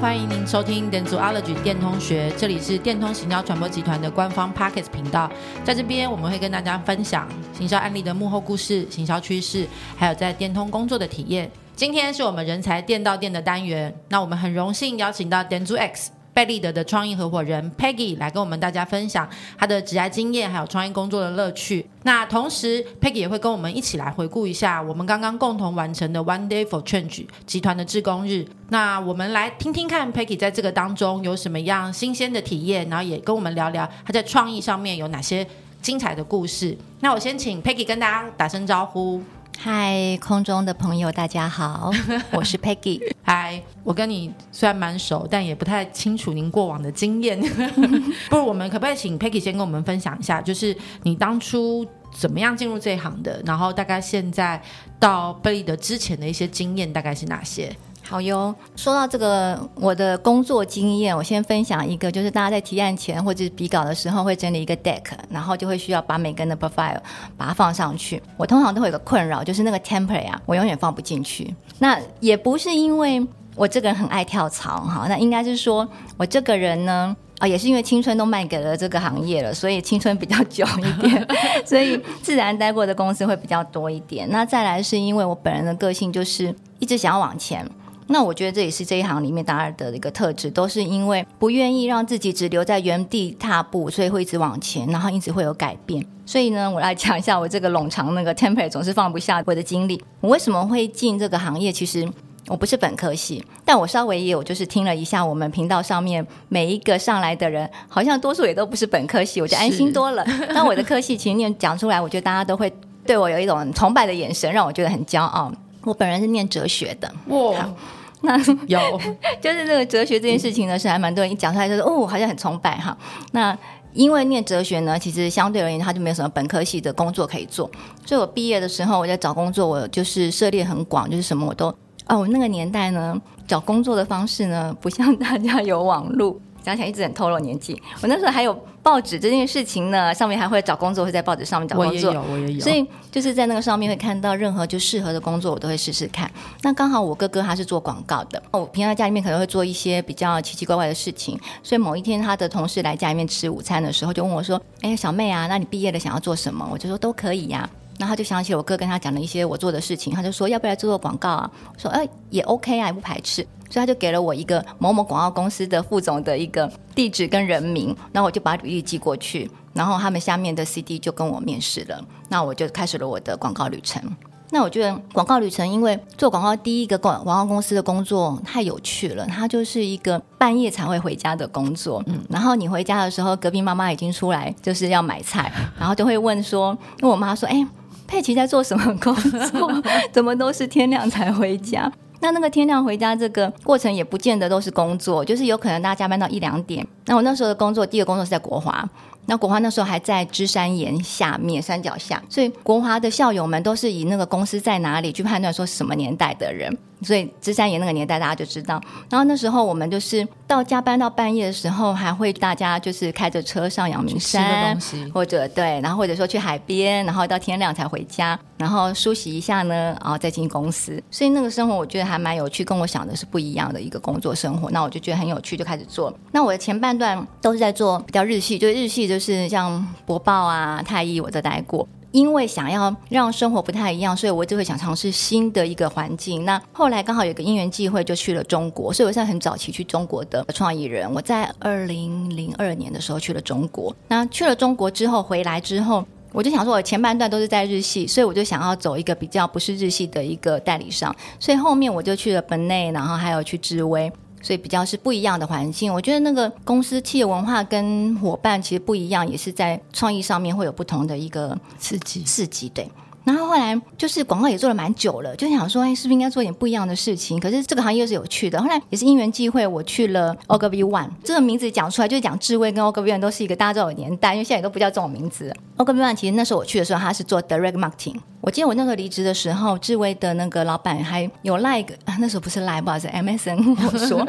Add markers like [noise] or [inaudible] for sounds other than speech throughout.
欢迎您收听 Denzology 电通学，这里是电通行销传播集团的官方 Pocket 频道。在这边，我们会跟大家分享行销案例的幕后故事、行销趋势，还有在电通工作的体验。今天是我们人才电到电的单元，那我们很荣幸邀请到 Denzo X。贝利德的创意合伙人 Peggy 来跟我们大家分享她的职业经验，还有创意工作的乐趣。那同时，Peggy 也会跟我们一起来回顾一下我们刚刚共同完成的 One Day for Change 集团的志工日。那我们来听听看 Peggy 在这个当中有什么样新鲜的体验，然后也跟我们聊聊她在创意上面有哪些精彩的故事。那我先请 Peggy 跟大家打声招呼。嗨，空中的朋友，大家好，[laughs] 我是 Peggy。嗨，我跟你虽然蛮熟，但也不太清楚您过往的经验。[laughs] 不如我们可不可以请 Peggy 先跟我们分享一下，就是你当初怎么样进入这一行的，然后大概现在到贝利的之前的一些经验大概是哪些？好哟，说到这个我的工作经验，我先分享一个，就是大家在提案前或者是比稿的时候会整理一个 deck，然后就会需要把每个人的 profile 把它放上去。我通常都会有个困扰，就是那个 template 啊，我永远放不进去。那也不是因为我这个人很爱跳槽哈，那应该是说我这个人呢，啊，也是因为青春都卖给了这个行业了，所以青春比较久一点，[laughs] 所以自然待过的公司会比较多一点。那再来是因为我本人的个性就是一直想要往前。那我觉得这也是这一行里面大家的一个特质，都是因为不愿意让自己只留在原地踏步，所以会一直往前，然后一直会有改变。所以呢，我来讲一下我这个冗长那个 template 总是放不下我的经历。我为什么会进这个行业？其实我不是本科系，但我稍微也有就是听了一下我们频道上面每一个上来的人，好像多数也都不是本科系，我就安心多了。[laughs] 那我的科系其实念讲出来，我觉得大家都会对我有一种崇拜的眼神，让我觉得很骄傲。我本人是念哲学的，哇。[laughs] 那有，[laughs] 就是那个哲学这件事情呢，是还蛮多人一讲出来就是哦，好像很崇拜哈。那因为念哲学呢，其实相对而言，他就没有什么本科系的工作可以做。所以我毕业的时候，我在找工作，我就是涉猎很广，就是什么我都哦。我那个年代呢，找工作的方式呢，不像大家有网络。讲起来一直很透露年纪。我那时候还有报纸这件事情呢，上面还会找工作，会在报纸上面找工作。我也有，我也有。所以就是在那个上面会看到任何就适合的工作，我都会试试看。那刚好我哥哥他是做广告的，我平常在家里面可能会做一些比较奇奇怪怪的事情。所以某一天他的同事来家里面吃午餐的时候，就问我说：“哎，小妹啊，那你毕业了想要做什么？”我就说：“都可以呀。”然后他就想起我哥跟他讲了一些我做的事情，他就说：“要不要做做广告啊？”我说：“哎，也 OK 啊，也不排斥。”所以他就给了我一个某某广告公司的副总的一个地址跟人名，然后我就把履历寄过去，然后他们下面的 CD 就跟我面试了，那我就开始了我的广告旅程。那我觉得广告旅程，因为做广告第一个广广告公司的工作太有趣了，它就是一个半夜才会回家的工作，嗯，然后你回家的时候，隔壁妈妈已经出来就是要买菜，然后就会问说，因为我妈说，哎，佩奇在做什么工作？[laughs] 怎么都是天亮才回家？那那个天亮回家这个过程也不见得都是工作，就是有可能大家加班到一两点。那我那时候的工作，第一个工作是在国华。那国华那时候还在芝山岩下面山脚下，所以国华的校友们都是以那个公司在哪里去判断说什么年代的人。所以芝山岩那个年代大家就知道。然后那时候我们就是到加班到半夜的时候，还会大家就是开着车上阳明山，或者对，然后或者说去海边，然后到天亮才回家，然后梳洗一下呢，然后再进公司。所以那个生活我觉得还蛮有趣，跟我想的是不一样的一个工作生活。那我就觉得很有趣，就开始做。那我的前半段都是在做比较日系，就是日系就是像博报啊、太一，我都待过。因为想要让生活不太一样，所以我就会想尝试新的一个环境。那后来刚好有个因缘际会，就去了中国。所以我现在很早期去中国的创意人。我在二零零二年的时候去了中国。那去了中国之后回来之后，我就想说，我前半段都是在日系，所以我就想要走一个比较不是日系的一个代理商。所以后面我就去了本内，然后还有去智威。所以比较是不一样的环境。我觉得那个公司企业文化跟伙伴其实不一样，也是在创意上面会有不同的一个刺激刺激，对。然后后来就是广告也做了蛮久了，就想说，哎，是不是应该做点不一样的事情？可是这个行业又是有趣的。后来也是因缘际会，我去了 Ogilvy One，这个名字讲出来就是讲智威跟 Ogilvy One 都是一个大家都有年代，因为现在也都不叫这种名字。Ogilvy One 其实那时候我去的时候，他是做 Direct Marketing。我记得我那时候离职的时候，智威的那个老板还有 Like，那时候不是 Like，不好意思，MSN 我说。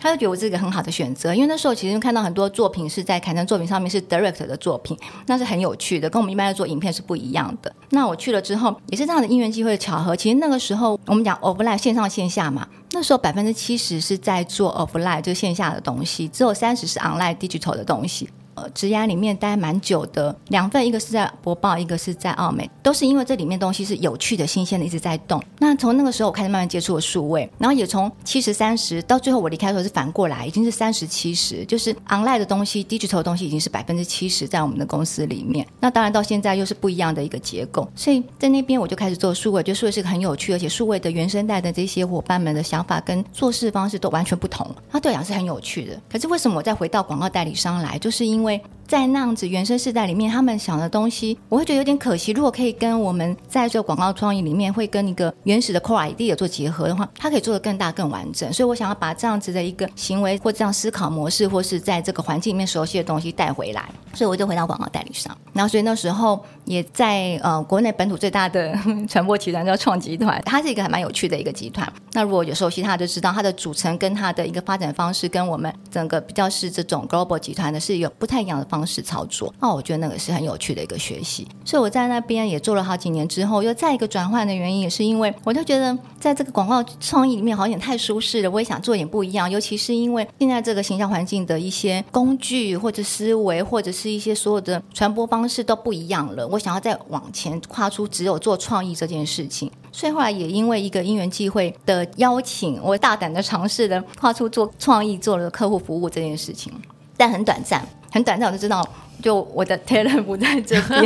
他就觉得我是一个很好的选择，因为那时候其实看到很多作品是在凯盛作品上面是 direct 的作品，那是很有趣的，跟我们一般在做影片是不一样的。那我去了之后，也是这样的因缘机会的巧合。其实那个时候我们讲 offline 线上线下嘛，那时候百分之七十是在做 offline 就线下的东西，只有三十是 online digital 的东西。呃，职涯里面待蛮久的两份，一个是在博报，一个是在奥美，都是因为这里面东西是有趣的、新鲜的，一直在动。那从那个时候我开始慢慢接触了数位，然后也从七十三十到最后我离开的时候是反过来，已经是三十七十，就是 online 的东西、digital 的东西已经是百分之七十在我们的公司里面。那当然到现在又是不一样的一个结构，所以在那边我就开始做数位，就数位是个很有趣，而且数位的原生代的这些伙伴们的想法跟做事方式都完全不同，那对讲是很有趣的。可是为什么我再回到广告代理商来，就是因为。为在那样子原生世代里面，他们想的东西，我会觉得有点可惜。如果可以跟我们在这个广告创意里面，会跟一个原始的 core idea 做结合的话，它可以做得更大、更完整。所以我想要把这样子的一个行为或这样思考模式，或是在这个环境里面熟悉的东西带回来。所以我就回到广告代理商。然后，所以那时候也在呃国内本土最大的传播集团叫创集团，它是一个还蛮有趣的一个集团。那如果有熟悉它，就知道它的组成跟它的一个发展方式，跟我们整个比较是这种 global 集团的是有不太一样的方方式操作。那我觉得那个是很有趣的一个学习，所以我在那边也做了好几年之后，又再一个转换的原因，也是因为我就觉得在这个广告创意里面好像太舒适了，我也想做点不一样，尤其是因为现在这个形象环境的一些工具或者思维，或者是一些所有的传播方式都不一样了，我想要再往前跨出，只有做创意这件事情。所以后来也因为一个因缘际会的邀请，我大胆的尝试了跨出做创意，做了客户服务这件事情，但很短暂，很短暂，我就知道。就我的 [laughs] talent 不在这边，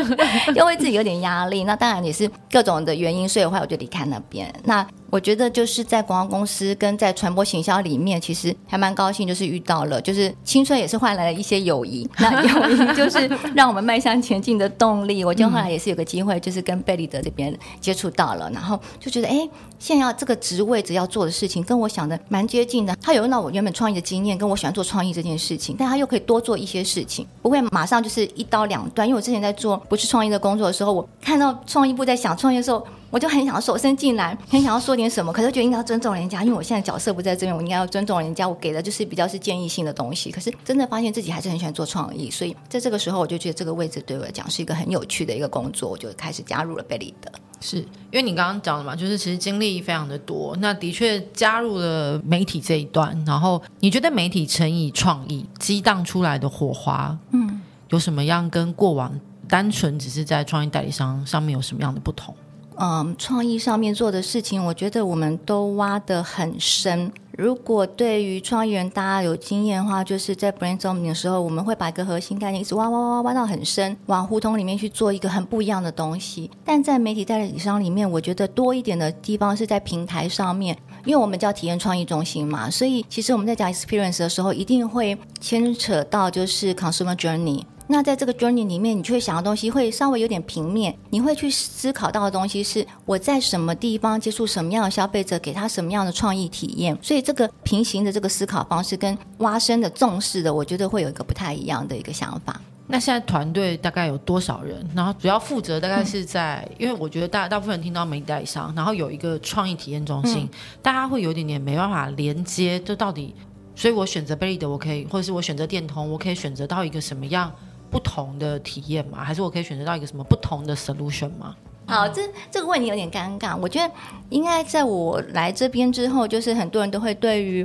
[laughs] 因为自己有点压力，那当然也是各种的原因，所以的话我就离开那边。那我觉得就是在广告公司跟在传播行销里面，其实还蛮高兴，就是遇到了，就是青春也是换来了一些友谊。那 [laughs] 友谊就是让我们迈向前进的动力。我就后来也是有个机会，就是跟贝利德这边接触到了，然后就觉得，哎，现在要这个职位只要做的事情，跟我想的蛮接近的。他有用到我原本创意的经验，跟我喜欢做创意这件事情，但他又可以多做一些事情，不会马上就是一刀两断。因为我之前在做不是创意的工作的时候，我看到创意部在想创业的时候。我就很想要手伸进来，很想要说点什么，可是觉得应该要尊重人家，因为我现在角色不在这边，我应该要尊重人家。我给的就是比较是建议性的东西，可是真的发现自己还是很喜欢做创意，所以在这个时候，我就觉得这个位置对我来讲是一个很有趣的一个工作，我就开始加入了贝利德。是因为你刚刚讲的嘛，就是其实经历非常的多，那的确加入了媒体这一段，然后你觉得媒体乘以创意激荡出来的火花，嗯，有什么样跟过往单纯只是在创意代理商上面有什么样的不同？嗯，创意上面做的事情，我觉得我们都挖得很深。如果对于创意人大家有经验的话，就是在 brainstorming 的时候，我们会把一个核心概念一直挖挖挖挖到很深，往胡同里面去做一个很不一样的东西。但在媒体代理商里面，我觉得多一点的地方是在平台上面，因为我们叫体验创意中心嘛，所以其实我们在讲 experience 的时候，一定会牵扯到就是 consumer journey。那在这个 journey 里面，你就会想的东西会稍微有点平面，你会去思考到的东西是我在什么地方接触什么样的消费者，给他什么样的创意体验。所以这个平行的这个思考方式跟挖深的重视的，我觉得会有一个不太一样的一个想法。那现在团队大概有多少人？然后主要负责大概是在，嗯、因为我觉得大大部分人听到媒体代理商，然后有一个创意体验中心，嗯、大家会有一点点没办法连接，就到底，所以我选择贝利德，我可以，或者是我选择电通，我可以选择到一个什么样？不同的体验吗？还是我可以选择到一个什么不同的 solution 吗？好，这这个问题有点尴尬。我觉得应该在我来这边之后，就是很多人都会对于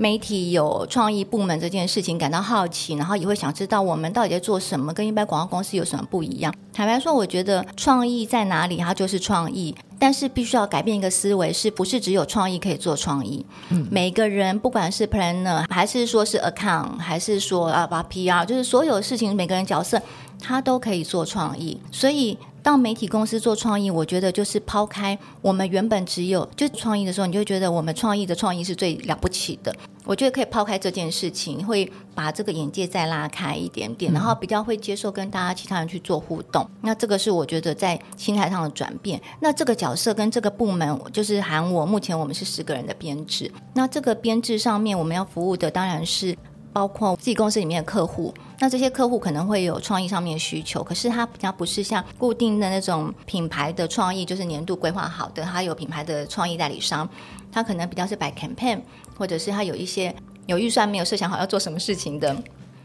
媒体有创意部门这件事情感到好奇，然后也会想知道我们到底在做什么，跟一般广告公司有什么不一样。坦白说，我觉得创意在哪里，它就是创意。但是必须要改变一个思维，是不是只有创意可以做创意？嗯，每个人不管是 planner 还是说是 account，还是说啊把 PR，就是所有事情每个人角色他都可以做创意，所以。到媒体公司做创意，我觉得就是抛开我们原本只有就创意的时候，你就觉得我们创意的创意是最了不起的。我觉得可以抛开这件事情，会把这个眼界再拉开一点点，然后比较会接受跟大家其他人去做互动。那这个是我觉得在心态上的转变。那这个角色跟这个部门，就是喊我，目前我们是十个人的编制。那这个编制上面，我们要服务的当然是。包括自己公司里面的客户，那这些客户可能会有创意上面的需求，可是它比较不是像固定的那种品牌的创意，就是年度规划好的，它有品牌的创意代理商，它可能比较是摆 campaign，或者是它有一些有预算没有设想好要做什么事情的。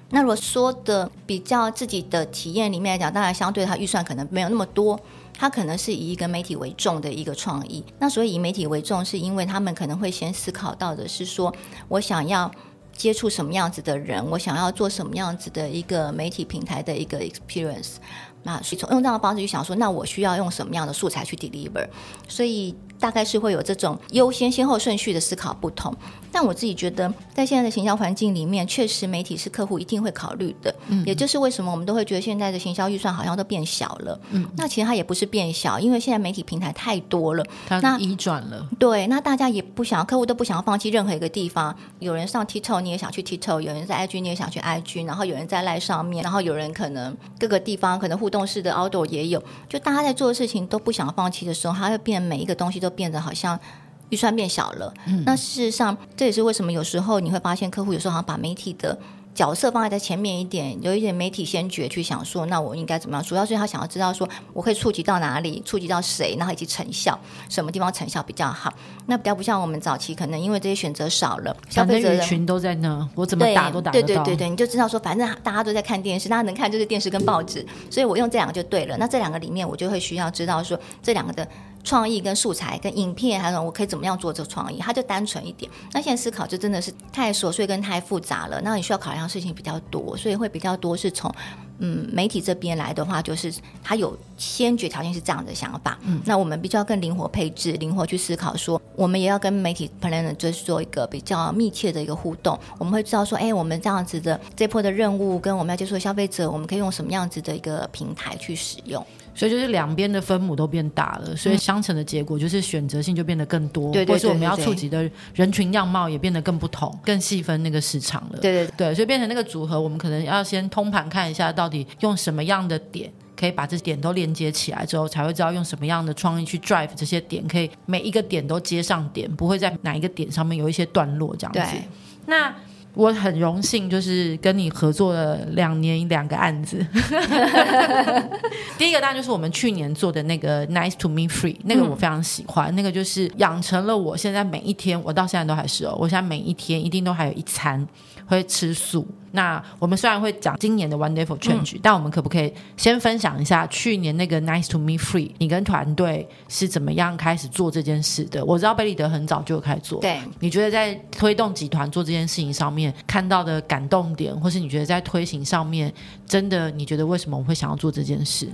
那如果说的比较自己的体验里面来讲，当然相对它预算可能没有那么多，它可能是以一个媒体为重的一个创意。那所以以媒体为重，是因为他们可能会先思考到的是说，我想要。接触什么样子的人，我想要做什么样子的一个媒体平台的一个 experience，那所以从用这样的方式去想说，那我需要用什么样的素材去 deliver，所以。大概是会有这种优先先后顺序的思考不同，但我自己觉得，在现在的行销环境里面，确实媒体是客户一定会考虑的。嗯，也就是为什么我们都会觉得现在的行销预算好像都变小了。嗯，那其实它也不是变小，因为现在媒体平台太多了，它移转了。对，那大家也不想，客户都不想要放弃任何一个地方。有人上 TikTok，你也想去 TikTok；有人在 IG，你也想去 IG；然后有人在 Line 上面，然后有人可能各个地方可能互动式的 Outdoor 也有。就大家在做的事情都不想放弃的时候，它会变每一个东西都变得好像预算变小了。嗯，那事实上这也是为什么有时候你会发现客户有时候好像把媒体的角色放在在前面一点，有一点媒体先觉去想说，那我应该怎么样？主要是他想要知道说，我可以触及到哪里，触及到谁，然后以及成效，什么地方成效比较好。那比较不像我们早期可能因为这些选择少了，消费者群都在那，我怎么打都打得到。对对对对，你就知道说，反正大家都在看电视，大家能看就是电视跟报纸，所以我用这两个就对了。那这两个里面，我就会需要知道说这两个的。创意跟素材跟影片，还有我可以怎么样做这个创意？它就单纯一点。那现在思考就真的是太琐碎跟太复杂了。那你需要考量的事情比较多，所以会比较多是从嗯媒体这边来的话，就是它有先决条件是这样的想法。嗯，那我们比较更灵活配置，灵活去思考说，我们也要跟媒体 planner 就是做一个比较密切的一个互动。我们会知道说，哎，我们这样子的这波的任务跟我们要接触的消费者，我们可以用什么样子的一个平台去使用。所以就是两边的分母都变大了，所以相乘的结果就是选择性就变得更多，或是我们要触及的人群样貌也变得更不同，更细分那个市场了。对对对，所以变成那个组合，我们可能要先通盘看一下，到底用什么样的点可以把这点都连接起来，之后才会知道用什么样的创意去 drive 这些点，可以每一个点都接上点，不会在哪一个点上面有一些段落这样子。那。我很荣幸，就是跟你合作了两年两个案子。[laughs] 第一个当然就是我们去年做的那个 Nice to Me Free，那个我非常喜欢，嗯、那个就是养成了我现在每一天，我到现在都还是哦，我现在每一天一定都还有一餐会吃素。那我们虽然会讲今年的 Wonderful Change，、嗯、但我们可不可以先分享一下去年那个 Nice to Me Free？你跟团队是怎么样开始做这件事的？我知道贝利德很早就开始做，对，你觉得在推动集团做这件事情上面看到的感动点，或是你觉得在推行上面真的你觉得为什么我会想要做这件事？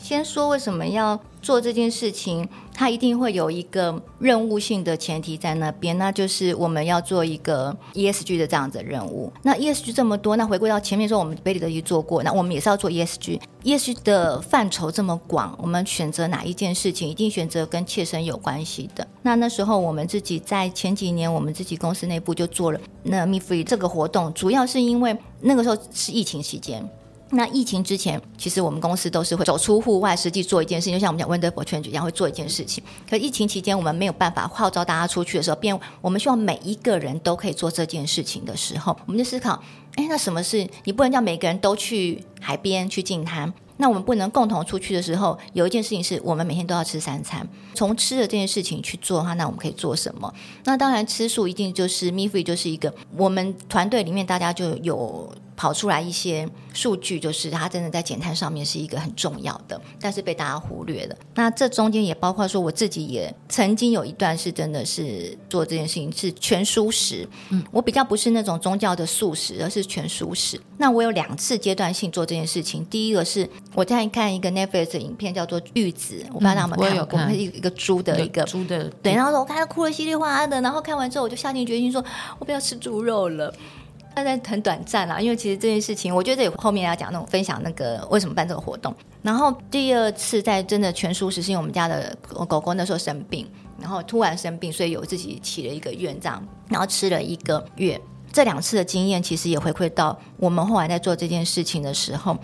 先说为什么要做这件事情，它一定会有一个任务性的前提在那边，那就是我们要做一个 ESG 的这样子任务。那 ESG 这么多，那回归到前面说，我们贝立德也做过，那我们也是要做 ESG。ESG 的范畴这么广，我们选择哪一件事情，一定选择跟切身有关系的。那那时候我们自己在前几年，我们自己公司内部就做了那 Me Free 这个活动，主要是因为那个时候是疫情期间。那疫情之前，其实我们公司都是会走出户外，实际做一件事情，就像我们讲 Wonderful Change 一样，会做一件事情。可疫情期间，我们没有办法号召大家出去的时候，变我们希望每一个人都可以做这件事情的时候，我们就思考：哎，那什么是你不能叫每个人都去海边去净滩？那我们不能共同出去的时候，有一件事情是我们每天都要吃三餐。从吃的这件事情去做的话，那我们可以做什么？那当然，吃素一定就是 Me Free，就是一个我们团队里面大家就有。跑出来一些数据，就是它真的在减碳上面是一个很重要的，但是被大家忽略了。那这中间也包括说，我自己也曾经有一段是真的是做这件事情是全蔬食，嗯，我比较不是那种宗教的素食，而是全蔬食。那我有两次阶段性做这件事情，第一个是我在看一个 Netflix 的影片，叫做《玉子》，我不知道大家有没有看过，有看一个猪的一个猪的，对，然后我看他哭得稀里哗啦的，然后看完之后我就下定决心说，我不要吃猪肉了。但在很短暂啦，因为其实这件事情，我觉得也后面要讲那种分享那个为什么办这个活动。然后第二次在真的全蔬食，是因为我们家的狗狗那时候生病，然后突然生病，所以有自己起了一个院这样，然后吃了一个月。这两次的经验其实也回馈到我们后来在做这件事情的时候。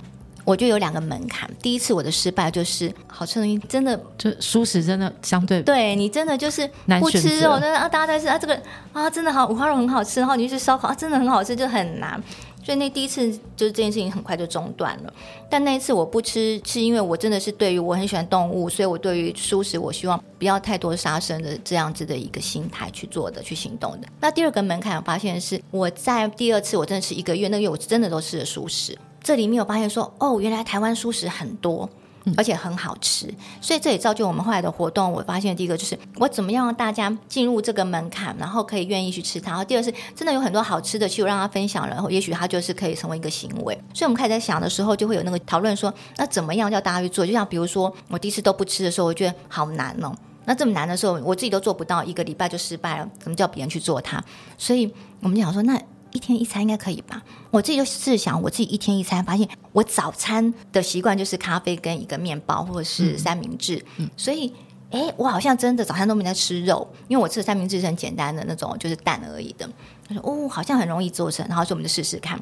我就有两个门槛。第一次我的失败就是好吃的东西真的就蔬食真的相对对你真的就是不吃肉，那啊大家在吃啊这个啊真的好五花肉很好吃，然后你去吃烧烤啊真的很好吃，就很难。所以那第一次就是这件事情很快就中断了。但那一次我不吃，是因为我真的是对于我很喜欢动物，所以我对于素食我希望不要太多杀生的这样子的一个心态去做的去行动的。那第二个门槛我发现是我在第二次我真的是一个月，那个月我真的都吃了素食。这里面有发现说，哦，原来台湾素食很多，而且很好吃，嗯、所以这也造就我们后来的活动。我发现第一个就是我怎么样让大家进入这个门槛，然后可以愿意去吃它。然后第二是真的有很多好吃的，去我让他分享，然后也许他就是可以成为一个行为。所以我们开始在想的时候，就会有那个讨论说，那怎么样叫大家去做？就像比如说我第一次都不吃的时候，我觉得好难哦。那这么难的时候，我自己都做不到，一个礼拜就失败了，怎么叫别人去做它？所以我们就想说那。一天一餐应该可以吧？我自己就试想，我自己一天一餐，发现我早餐的习惯就是咖啡跟一个面包或者是三明治，嗯嗯、所以，哎，我好像真的早餐都没在吃肉，因为我吃的三明治是很简单的那种，就是蛋而已的。他说，哦，好像很容易做成，然后说我们就试试看。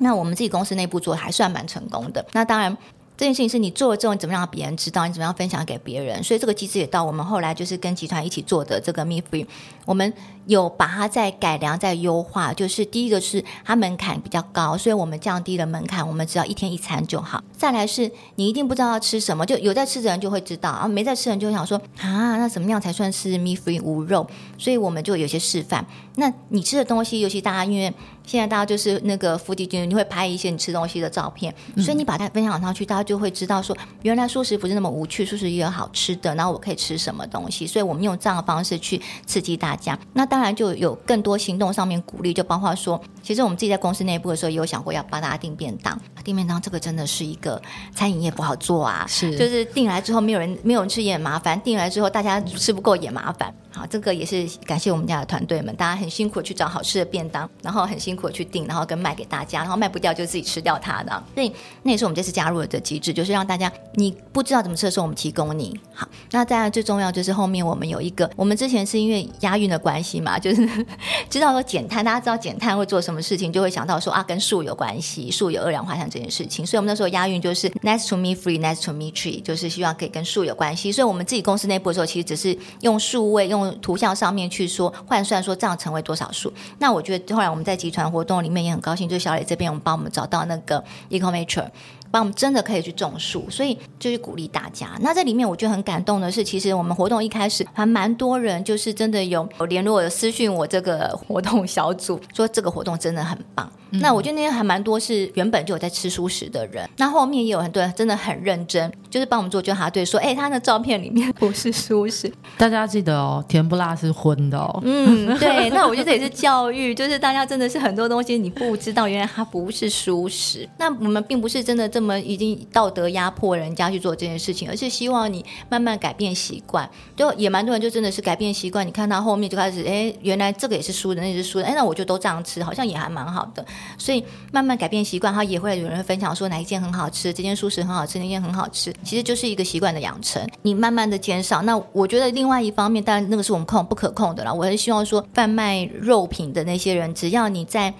那我们自己公司内部做还算蛮成功的。那当然。这件事情是你做了之后，你怎么让别人知道？你怎么样分享给别人？所以这个机制也到我们后来就是跟集团一起做的这个 Meat Free，我们有把它再改良、再优化。就是第一个是它门槛比较高，所以我们降低了门槛，我们只要一天一餐就好。再来是你一定不知道要吃什么，就有在吃的人就会知道，啊没在吃的人就会想说啊，那怎么样才算是 Meat Free 无肉？所以我们就有些示范。那你吃的东西，尤其大家因为。现在大家就是那个 foodie 君，你会拍一些你吃东西的照片，嗯、所以你把它分享上去，大家就会知道说，原来素食不是那么无趣，素食也有好吃的，然后我可以吃什么东西，所以我们用这样的方式去刺激大家。那当然就有更多行动上面鼓励，就包括说，其实我们自己在公司内部的时候也有想过要帮大家订便当，订便当这个真的是一个餐饮业不好做啊，是，就是订来之后没有人没有人吃也很麻烦，订来之后大家吃不够也麻烦。好，这个也是感谢我们家的团队们，大家很辛苦去找好吃的便当，然后很辛苦去订，然后跟卖给大家，然后卖不掉就自己吃掉它的。所以那也是我们这次加入了的机制，就是让大家你不知道怎么吃的时候，我们提供你。好，那当然最重要就是后面我们有一个，我们之前是因为押韵的关系嘛，就是 [laughs] 知道说减碳，大家知道减碳会做什么事情，就会想到说啊，跟树有关系，树有二氧化碳这件事情。所以我们那时候押韵就是 Next to me Free, Next to me tree，就是希望可以跟树有关系。所以我们自己公司内部的时候，其实只是用数位用。图像上面去说换算说这样成为多少数？那我觉得后来我们在集团活动里面也很高兴，就是小磊这边我们帮我们找到那个 Ecomature，帮我们真的可以去种树，所以就是鼓励大家。那这里面我觉得很感动的是，其实我们活动一开始还蛮多人，就是真的有有联络有私讯我这个活动小组，说这个活动真的很棒。嗯、那我觉得那天还蛮多是原本就有在吃素食的人，那后面也有很多人真的很认真，就是帮我们做纠察队，说哎，他的照片里面不是素食，大家记得哦，甜不辣是荤的哦。嗯，对，那我觉得这也是教育，就是大家真的是很多东西你不知道，原来它不是素食。那我们并不是真的这么已经道德压迫人家去做这件事情，而是希望你慢慢改变习惯。就也蛮多人就真的是改变习惯，你看他后面就开始哎，原来这个也是蔬的，那也是蔬的，哎，那我就都这样吃，好像也还蛮好的。所以慢慢改变习惯，他也会有人分享说哪一件很好吃，这件素食很好吃，那件很好吃，其实就是一个习惯的养成。你慢慢的减少，那我觉得另外一方面，当然那个是我们控不可控的了。我还是希望说，贩卖肉品的那些人，只要你在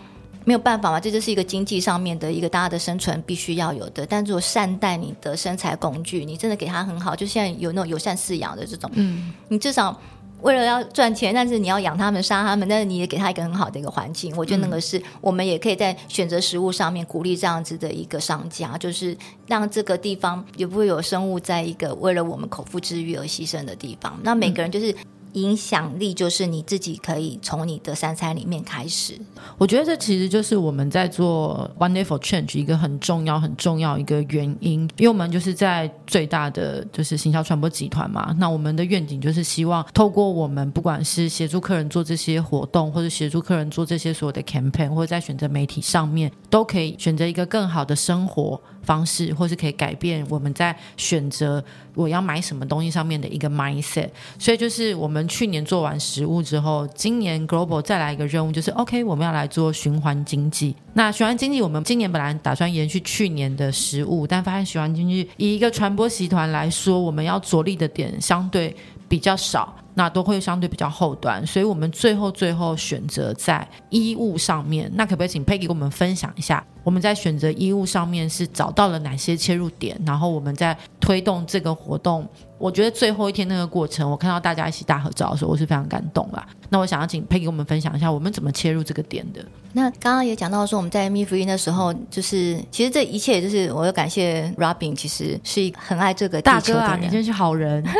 没有办法嘛，这就是一个经济上面的一个大家的生存必须要有的。但如果善待你的生财工具，你真的给他很好，就现在有那种友善饲养的这种，嗯，你至少。为了要赚钱，但是你要养他们、杀他们，但是你也给他一个很好的一个环境。我觉得那个是我们也可以在选择食物上面鼓励这样子的一个商家，就是让这个地方也不会有生物在一个为了我们口腹之欲而牺牲的地方。那每个人就是影响力就是你自己可以从你的三餐里面开始。我觉得这其实就是我们在做 Wonderful Change 一个很重要、很重要一个原因，因为我们就是在最大的就是行销传播集团嘛。那我们的愿景就是希望透过我们不管是协助客人做这些活动，或者协助客人做这些所有的 campaign，或者在选择媒体上面，都可以选择一个更好的生活方式，或是可以改变我们在选择我要买什么东西上面的一个 mindset。所以就是我们去年做完食物之后，今年 Global 再来一个任务，就是 OK，我们要来做循环经济。那循环经济，我们今年本来打算延续去年的食物，但发现循环经济以一个传播集团来说，我们要着力的点相对比较少。那都会相对比较后端，所以我们最后最后选择在衣物上面。那可不可以请 Peggy 给我们分享一下，我们在选择衣物上面是找到了哪些切入点？然后我们在推动这个活动，我觉得最后一天那个过程，我看到大家一起大合照的时候，我是非常感动啦。那我想要请 Peggy 给我们分享一下，我们怎么切入这个点的？那刚刚也讲到说，我们在 Me Free 的时候，就是其实这一切就是我要感谢 Robin，其实是一个很爱这个。大哥啊，你真是好人。[laughs]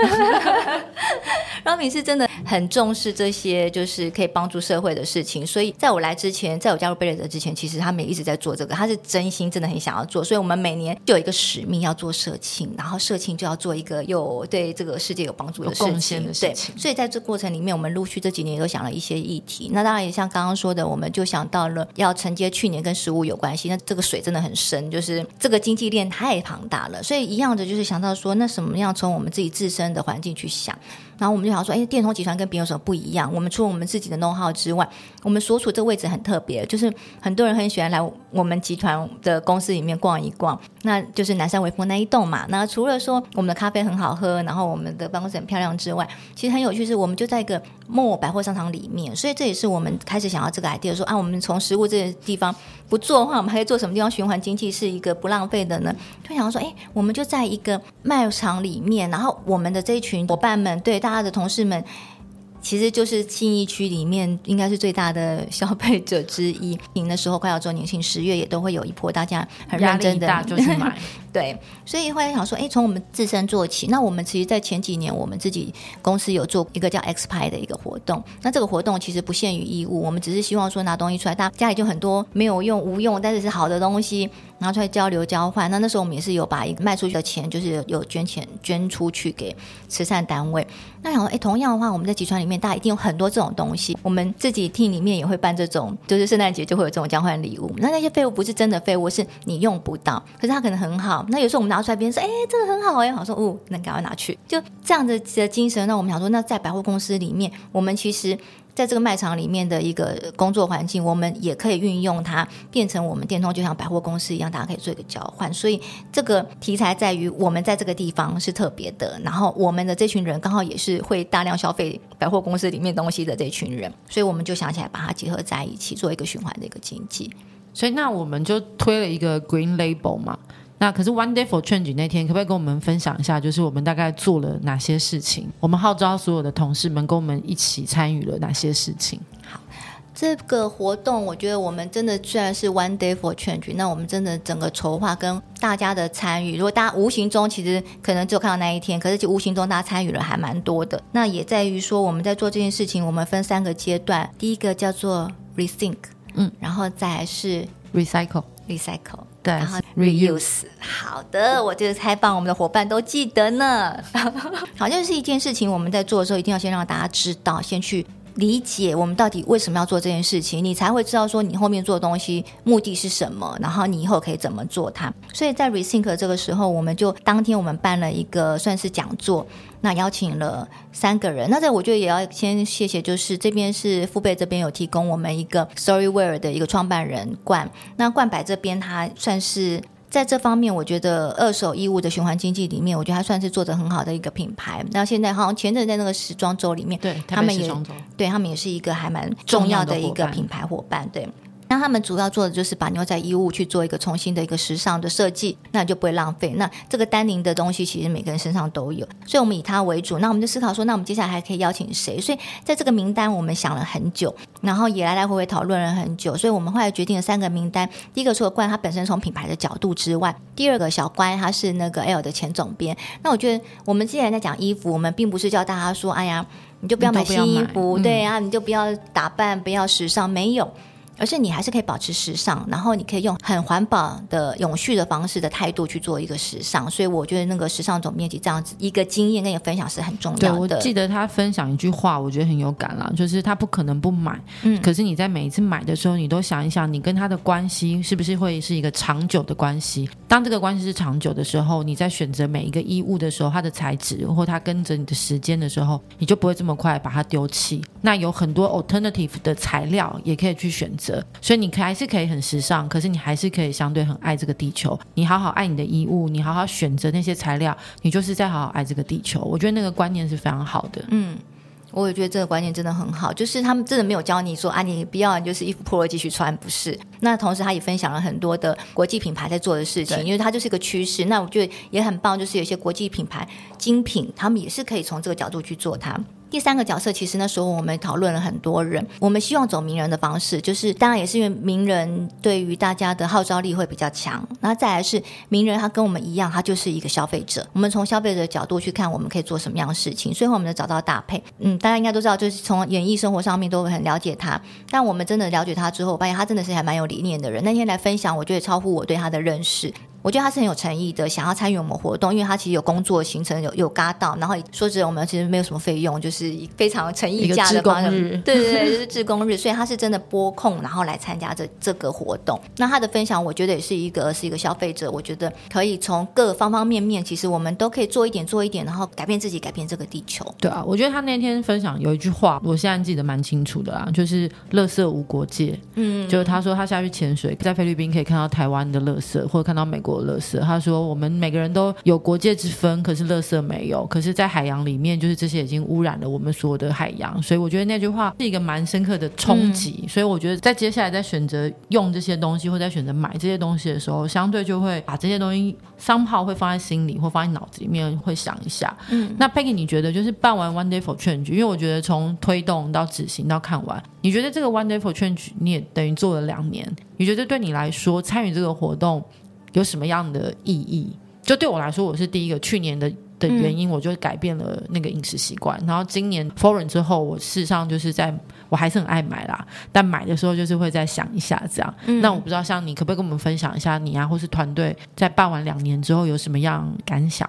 Robin 是真的很重视这些，就是可以帮助社会的事情。所以在我来之前，在我加入贝莱德之前，其实他们也一直在做这个。他是真心真的很想要做，所以我们每年就有一个使命要做社庆，然后社庆就要做一个有对这个世界有帮助的事情。的事情对，所以在这过程里面，我们陆续这几年也都想了一些议题。那当然也像刚刚说的，我们就想到了要承接去年跟食物有关系。那这个水真的很深，就是这个经济链太庞大了。所以一样的就是想到说，那什么样从我们自己自身的环境去想。然后我们就想说，哎，电通集团跟别人有什么不一样？我们除了我们自己的 know how 之外，我们所处这个位置很特别，就是很多人很喜欢来我们集团的公司里面逛一逛。那就是南山微风那一栋嘛。那除了说我们的咖啡很好喝，然后我们的办公室很漂亮之外，其实很有趣是，我们就在一个末百货商场里面。所以这也是我们开始想要这个 idea，说啊，我们从食物这个地方不做的话，我们还可以做什么地方循环经济是一个不浪费的呢？就想要说，哎，我们就在一个卖场里面，然后我们的这一群伙伴们，对大。他的同事们，其实就是信义区里面应该是最大的消费者之一。年的时候快要周年庆，十月也都会有一波大家很认真的大就是买。[laughs] 对，所以后来想说，哎，从我们自身做起。那我们其实，在前几年，我们自己公司有做一个叫 X 派的一个活动。那这个活动其实不限于衣物，我们只是希望说拿东西出来，大家家里就很多没有用、无用，但是是好的东西拿出来交流交换。那那时候我们也是有把一个卖出去的钱，就是有捐钱捐出去给慈善单位。那想说，哎，同样的话，我们在集团里面，大家一定有很多这种东西。我们自己 team 里面也会办这种，就是圣诞节就会有这种交换礼物。那那些废物不是真的废物，是你用不到，可是它可能很好。那有时候我们拿出来，别人说：“哎，这个很好哎。”好说：“哦，那赶快拿去。”就这样的的精神，那我们想说，那在百货公司里面，我们其实在这个卖场里面的一个工作环境，我们也可以运用它，变成我们电通就像百货公司一样，大家可以做一个交换。所以这个题材在于，我们在这个地方是特别的，然后我们的这群人刚好也是会大量消费百货公司里面东西的这群人，所以我们就想起来把它结合在一起，做一个循环的一个经济。所以那我们就推了一个 Green Label 嘛。那可是 One Day for Change 那天，可不可以跟我们分享一下，就是我们大概做了哪些事情？我们号召所有的同事们跟我们一起参与了哪些事情？好，这个活动我觉得我们真的虽然是 One Day for Change，那我们真的整个筹划跟大家的参与，如果大家无形中其实可能只有看到那一天，可是就无形中大家参与了还蛮多的。那也在于说我们在做这件事情，我们分三个阶段，第一个叫做 Rethink，嗯，然后再来是 Recycle，Recycle。对，然后 reuse，好的，我觉得采访，我们的伙伴都记得呢。[laughs] 好像是一件事情，我们在做的时候，一定要先让大家知道，先去理解我们到底为什么要做这件事情，你才会知道说你后面做的东西目的是什么，然后你以后可以怎么做它。所以在 rethink 这个时候，我们就当天我们办了一个算是讲座。那邀请了三个人，那这我觉得也要先谢谢，就是这边是富贝这边有提供我们一个 Storyware 的一个创办人冠，那冠百这边他算是在这方面，我觉得二手衣物的循环经济里面，我觉得它算是做的很好的一个品牌。那现在好像前阵在那个时装周里面，对，他们也对他们也是一个还蛮重要的一个品牌伙伴，对。那他们主要做的就是把牛仔衣物去做一个重新的一个时尚的设计，那就不会浪费。那这个丹宁的东西其实每个人身上都有，所以我们以它为主。那我们就思考说，那我们接下来还可以邀请谁？所以在这个名单我们想了很久，然后也来来回回讨论了很久，所以我们后来决定了三个名单。第一个除了冠它本身从品牌的角度之外，第二个小乖他是那个 L 的前总编。那我觉得我们既然在讲衣服，我们并不是叫大家说，哎呀。你就不要买新衣服，对啊，你就不要打扮，不要时尚，没有。而是你还是可以保持时尚，然后你可以用很环保的、永续的方式的态度去做一个时尚。所以我觉得那个时尚总面积这样子一个经验跟你分享是很重要的。对，我记得他分享一句话，我觉得很有感啦，就是他不可能不买，嗯，可是你在每一次买的时候，你都想一想，你跟他的关系是不是会是一个长久的关系？当这个关系是长久的时候，你在选择每一个衣物的时候，它的材质或它跟着你的时间的时候，你就不会这么快把它丢弃。那有很多 alternative 的材料也可以去选择。所以你还是可以很时尚，可是你还是可以相对很爱这个地球。你好好爱你的衣物，你好好选择那些材料，你就是在好好爱这个地球。我觉得那个观念是非常好的。嗯，我也觉得这个观念真的很好。就是他们真的没有教你说啊，你不要就是衣服破了继续穿，不是。那同时他也分享了很多的国际品牌在做的事情，因为它就是一个趋势。那我觉得也很棒，就是有些国际品牌精品，他们也是可以从这个角度去做它。第三个角色，其实那时候我们讨论了很多人，我们希望走名人的方式，就是当然也是因为名人对于大家的号召力会比较强。然后再来是名人，他跟我们一样，他就是一个消费者。我们从消费者的角度去看，我们可以做什么样的事情。所以我们就找到搭配。嗯，大家应该都知道，就是从演艺生活上面都很了解他。但我们真的了解他之后，我发现他真的是还蛮有理念的人。那天来分享，我觉得超乎我对他的认识。我觉得他是很有诚意的，想要参与我们活动，因为他其实有工作行程，有有嘎到，然后说实在，我们其实没有什么费用，就是非常诚意价的方式，[laughs] 对对对，就是志工日，所以他是真的拨空，然后来参加这这个活动。那他的分享，我觉得也是一个是一个消费者，我觉得可以从各方方面面，其实我们都可以做一点做一点，然后改变自己，改变这个地球。对啊，我觉得他那天分享有一句话，我现在记得蛮清楚的啊，就是“垃圾无国界”。嗯，就是他说他下去潜水，在菲律宾可以看到台湾的垃圾，或者看到美国的垃圾。他说。我们每个人都有国界之分，可是垃圾没有。可是，在海洋里面，就是这些已经污染了我们所有的海洋。所以，我觉得那句话是一个蛮深刻的冲击。嗯、所以，我觉得在接下来在选择用这些东西，或在选择买这些东西的时候，相对就会把这些东西 somehow 会放在心里，或放在脑子里面，会想一下。嗯，那 Peggy，你觉得就是办完 Wonderful Change，因为我觉得从推动到执行到看完，你觉得这个 Wonderful Change 你也等于做了两年，你觉得对你来说参与这个活动？有什么样的意义？就对我来说，我是第一个去年的的原因，我就改变了那个饮食习惯。嗯、然后今年 Foreign 之后，我事实上就是在我还是很爱买啦，但买的时候就是会再想一下这样。嗯、那我不知道，像你可不可以跟我们分享一下你啊，或是团队在办完两年之后有什么样感想？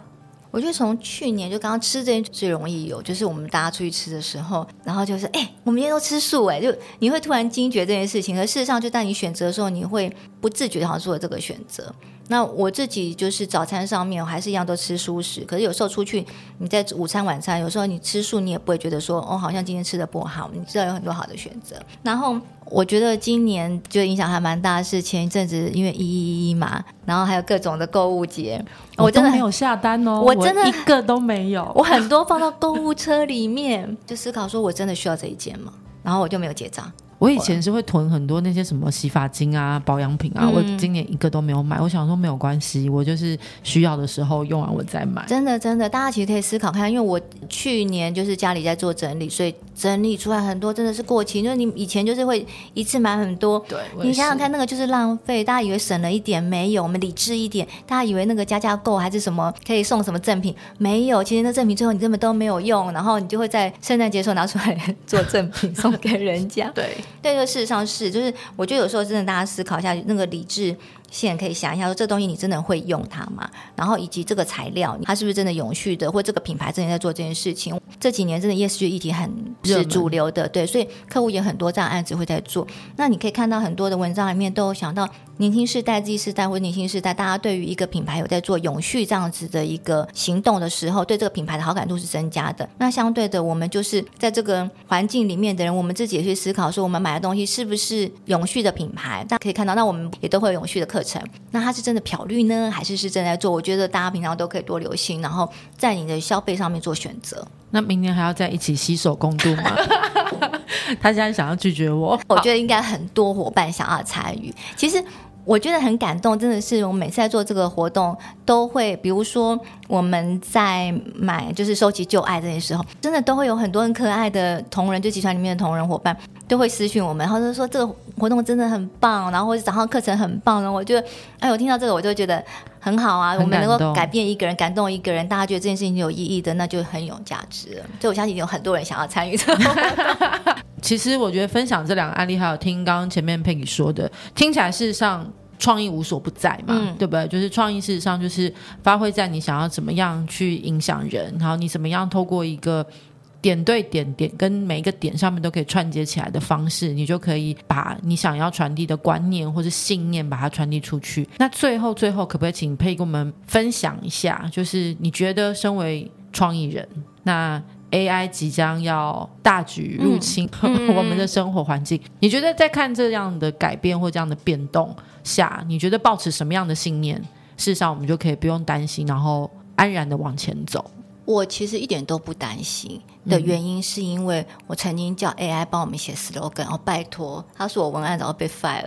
我觉得从去年就刚刚吃这件最容易有，就是我们大家出去吃的时候，然后就是哎，我们今天都吃素哎，就你会突然惊觉这件事情。可事实上，就当你选择的时候，你会不自觉的好像做了这个选择。那我自己就是早餐上面我还是一样都吃素食，可是有时候出去你在午餐晚餐，有时候你吃素你也不会觉得说哦，好像今天吃的不好，你知道有很多好的选择。然后我觉得今年就影响还蛮大的是前一阵子因为一一一嘛，然后还有各种的购物节，我真的没有下单哦，我真的我一个都没有，我很多放到购物车里面，就思考说我真的需要这一件吗？然后我就没有结账。我以前是会囤很多那些什么洗发精啊、保养品啊，嗯、我今年一个都没有买。我想说没有关系，我就是需要的时候用完我再买。真的真的，大家其实可以思考看，因为我去年就是家里在做整理，所以整理出来很多真的是过期。因为你以前就是会一次买很多，对，你想想看，那个就是浪费。大家以为省了一点，没有，我们理智一点。大家以为那个加价购还是什么可以送什么赠品，没有。其实那赠品最后你根本都没有用，然后你就会在圣诞节时候拿出来做赠品 [laughs] 送给人家。对。对，事实上是，就是我觉得有时候真的，大家思考一下那个理智。现在可以想一下，说这东西你真的会用它吗？然后以及这个材料，它是不是真的永续的？或这个品牌真的在做这件事情？这几年真的 ESG 议题很是主流的，对，所以客户也很多这样案子会在做。那你可以看到很多的文章里面都有想到年轻世代、Z 世代或年轻世代，大家对于一个品牌有在做永续这样子的一个行动的时候，对这个品牌的好感度是增加的。那相对的，我们就是在这个环境里面的人，我们自己也去思考说，我们买的东西是不是永续的品牌？大家可以看到，那我们也都会有永续的客课。那他是真的漂绿呢，还是是正在做？我觉得大家平常都可以多留心，然后在你的消费上面做选择。那明年还要在一起携手共度吗？[laughs] 他现在想要拒绝我，我觉得应该很多伙伴想要参与。其实。我觉得很感动，真的是我们每次在做这个活动，都会，比如说我们在买就是收集旧爱这些时候，真的都会有很多很可爱的同仁，就集团里面的同仁伙伴都会私讯我们，然后就说这个活动真的很棒，然后或者早上课程很棒，然后我觉得，哎，我听到这个我就觉得很好啊，我们能够改变一个人，感动一个人，大家觉得这件事情有意义的，那就很有价值了。所以我相信有很多人想要参与这个活动。其实我觉得分享这两个案例，还有听刚刚前面 Peggy 说的，听起来事实上创意无所不在嘛，嗯、对不对？就是创意事实上就是发挥在你想要怎么样去影响人，然后你怎么样透过一个点对点点跟每一个点上面都可以串接起来的方式，你就可以把你想要传递的观念或者信念把它传递出去。那最后最后，可不可以请佩跟我们分享一下？就是你觉得身为创意人，那 AI 即将要大举入侵、[laughs] 我们的生活环境，你觉得在看这样的改变或这样的变动下，你觉得抱持什么样的信念，事实上我们就可以不用担心，然后安然的往前走？我其实一点都不担心的原因，是因为我曾经叫 AI 帮我们写 slogan，哦，拜托，他说我文案早就被 fire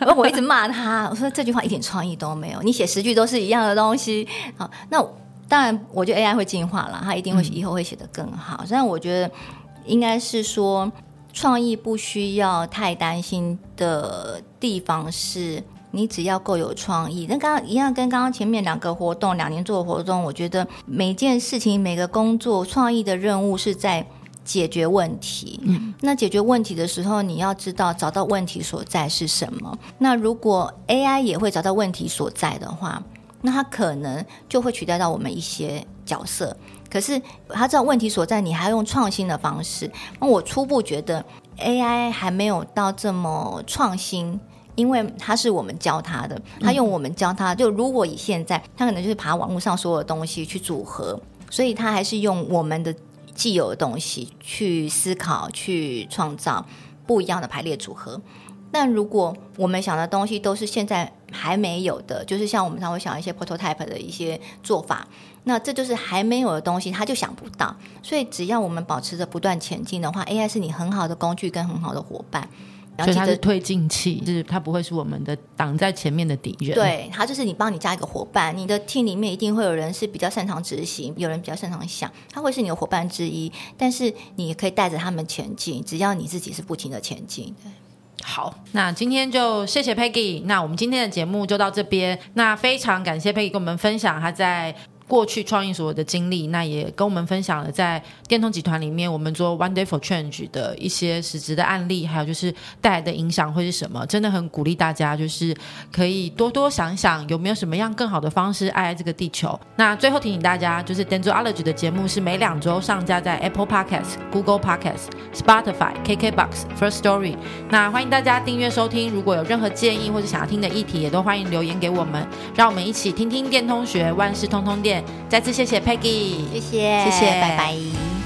了，[laughs] 我一直骂他，我说这句话一点创意都没有，你写十句都是一样的东西。好，那。当然，我觉得 AI 会进化了，它一定会以后会写得更好。但、嗯、我觉得应该是说，创意不需要太担心的地方是，你只要够有创意。那刚刚一样，跟刚刚前面两个活动，两年做的活动，我觉得每件事情、每个工作，创意的任务是在解决问题。嗯，那解决问题的时候，你要知道找到问题所在是什么。那如果 AI 也会找到问题所在的话，那它可能就会取代到我们一些角色，可是他知道问题所在，你还要用创新的方式。那我初步觉得 AI 还没有到这么创新，因为他是我们教他的，他用我们教他。就如果以现在，他可能就是爬网络上所有的东西去组合，所以他还是用我们的既有的东西去思考、去创造不一样的排列组合。但如果我们想的东西都是现在还没有的，就是像我们常会想一些 prototype 的一些做法，那这就是还没有的东西，他就想不到。所以只要我们保持着不断前进的话，AI 是你很好的工具跟很好的伙伴。所以它是推进器，就是它不会是我们的挡在前面的敌人。对，它就是你帮你加一个伙伴，你的 team 里面一定会有人是比较擅长执行，有人比较擅长想，他会是你的伙伴之一。但是你也可以带着他们前进，只要你自己是不停的前进。好，那今天就谢谢 Peggy，那我们今天的节目就到这边。那非常感谢 Peggy 跟我们分享她在。过去创业所有的经历，那也跟我们分享了在电通集团里面我们做 One Day for Change 的一些实质的案例，还有就是带来的影响会是什么？真的很鼓励大家，就是可以多多想想有没有什么样更好的方式爱爱这个地球。那最后提醒大家，就是 Dentsuology 的节目是每两周上架在 Apple Podcast、Google Podcast、Spotify、KKBox、First Story。那欢迎大家订阅收听，如果有任何建议或者想要听的议题，也都欢迎留言给我们，让我们一起听听电通学，万事通通电。再次谢谢 Peggy，谢谢，谢谢，拜拜。